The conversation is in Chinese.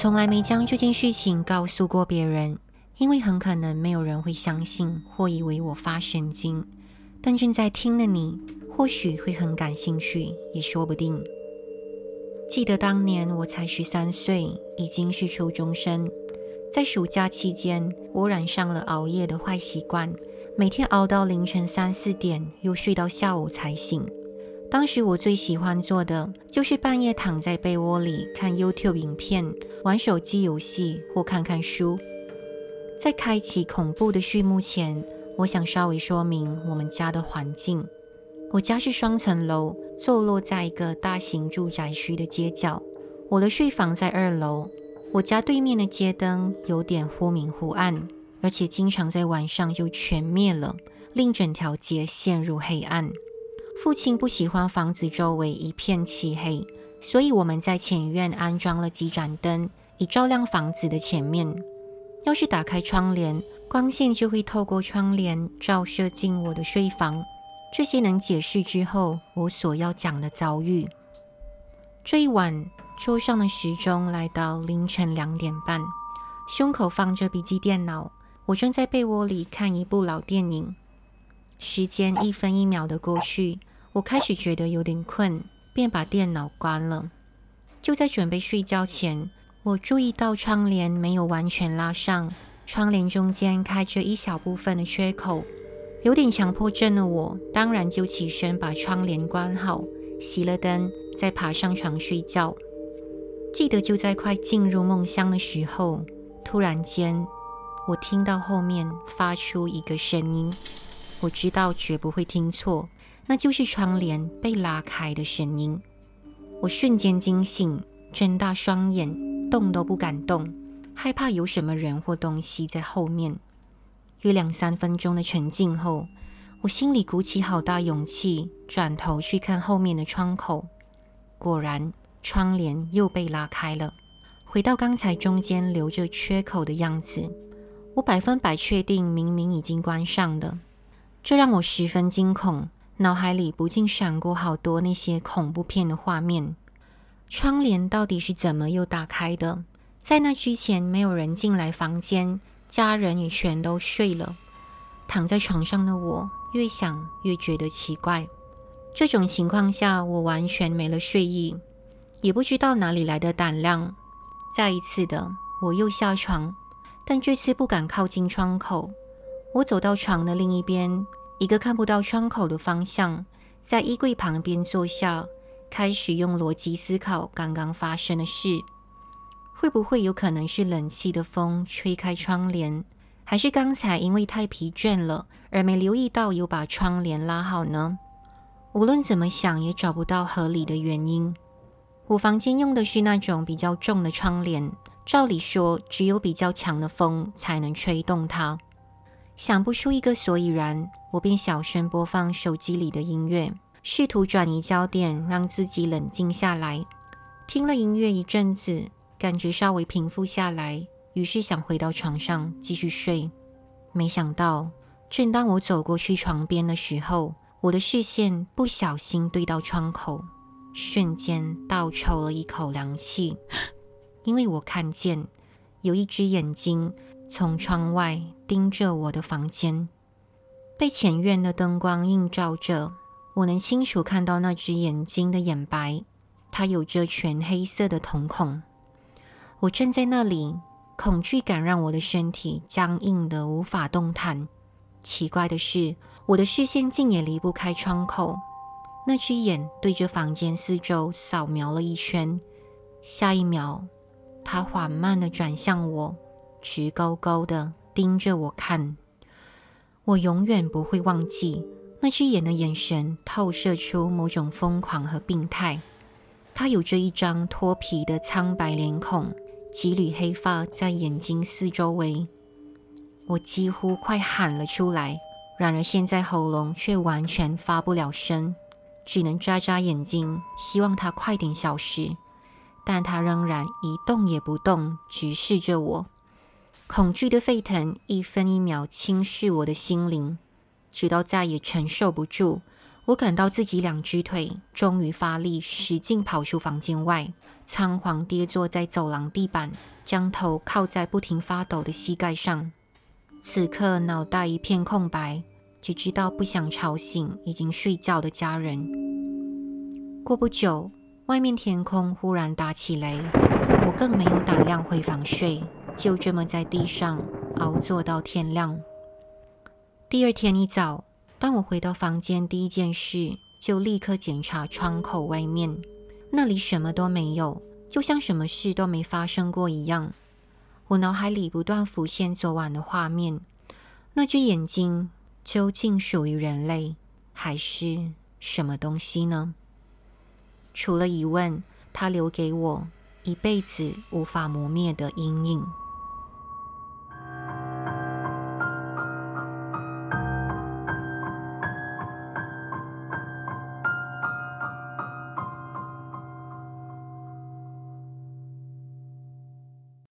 从来没将这件事情告诉过别人，因为很可能没有人会相信或以为我发神经。但正在听的你，或许会很感兴趣，也说不定。记得当年我才十三岁，已经是初中生。在暑假期间，我染上了熬夜的坏习惯，每天熬到凌晨三四点，又睡到下午才醒。当时我最喜欢做的就是半夜躺在被窝里看 YouTube 影片、玩手机游戏或看看书。在开启恐怖的序幕前，我想稍微说明我们家的环境。我家是双层楼，坐落在一个大型住宅区的街角。我的睡房在二楼。我家对面的街灯有点忽明忽暗，而且经常在晚上就全灭了，令整条街陷入黑暗。父亲不喜欢房子周围一片漆黑，所以我们在前院安装了几盏灯，以照亮房子的前面。要是打开窗帘，光线就会透过窗帘照射进我的睡房。这些能解释之后我所要讲的遭遇。这一晚，桌上的时钟来到凌晨两点半，胸口放着笔记电脑，我正在被窝里看一部老电影。时间一分一秒的过去。我开始觉得有点困，便把电脑关了。就在准备睡觉前，我注意到窗帘没有完全拉上，窗帘中间开着一小部分的缺口。有点强迫症的我，当然就起身把窗帘关好，熄了灯，再爬上床睡觉。记得就在快进入梦乡的时候，突然间，我听到后面发出一个声音，我知道绝不会听错。那就是窗帘被拉开的声音。我瞬间惊醒，睁大双眼，动都不敢动，害怕有什么人或东西在后面。约两三分钟的沉静后，我心里鼓起好大勇气，转头去看后面的窗口。果然，窗帘又被拉开了，回到刚才中间留着缺口的样子。我百分百确定，明明已经关上了，这让我十分惊恐。脑海里不禁闪过好多那些恐怖片的画面。窗帘到底是怎么又打开的？在那之前，没有人进来房间，家人也全都睡了。躺在床上的我，越想越觉得奇怪。这种情况下，我完全没了睡意，也不知道哪里来的胆量。再一次的，我又下床，但这次不敢靠近窗口。我走到床的另一边。一个看不到窗口的方向，在衣柜旁边坐下，开始用逻辑思考刚刚发生的事。会不会有可能是冷气的风吹开窗帘，还是刚才因为太疲倦了而没留意到有把窗帘拉好呢？无论怎么想，也找不到合理的原因。我房间用的是那种比较重的窗帘，照理说，只有比较强的风才能吹动它。想不出一个所以然，我便小声播放手机里的音乐，试图转移焦点，让自己冷静下来。听了音乐一阵子，感觉稍微平复下来，于是想回到床上继续睡。没想到，正当我走过去床边的时候，我的视线不小心对到窗口，瞬间倒抽了一口凉气，因为我看见有一只眼睛。从窗外盯着我的房间，被前院的灯光映照着，我能清楚看到那只眼睛的眼白，它有着全黑色的瞳孔。我站在那里，恐惧感让我的身体僵硬得无法动弹。奇怪的是，我的视线竟也离不开窗口。那只眼对着房间四周扫描了一圈，下一秒，它缓慢地转向我。直勾勾的盯着我看，我永远不会忘记那只眼的眼神透射出某种疯狂和病态。他有着一张脱皮的苍白脸孔，几缕黑发在眼睛四周围。我几乎快喊了出来，然而现在喉咙却完全发不了声，只能眨眨眼睛，希望他快点消失。但他仍然一动也不动，直视着我。恐惧的沸腾一分一秒侵蚀我的心灵，直到再也承受不住，我感到自己两只腿终于发力，使劲跑出房间外，仓皇跌坐在走廊地板，将头靠在不停发抖的膝盖上。此刻脑袋一片空白，只知道不想吵醒已经睡觉的家人。过不久，外面天空忽然打起雷，我更没有胆量回房睡，就这么在地上熬坐到天亮。第二天一早，当我回到房间，第一件事就立刻检查窗口外面，那里什么都没有，就像什么事都没发生过一样。我脑海里不断浮现昨晚的画面，那只眼睛究竟属于人类，还是什么东西呢？除了疑问，它留给我一辈子无法磨灭的阴影。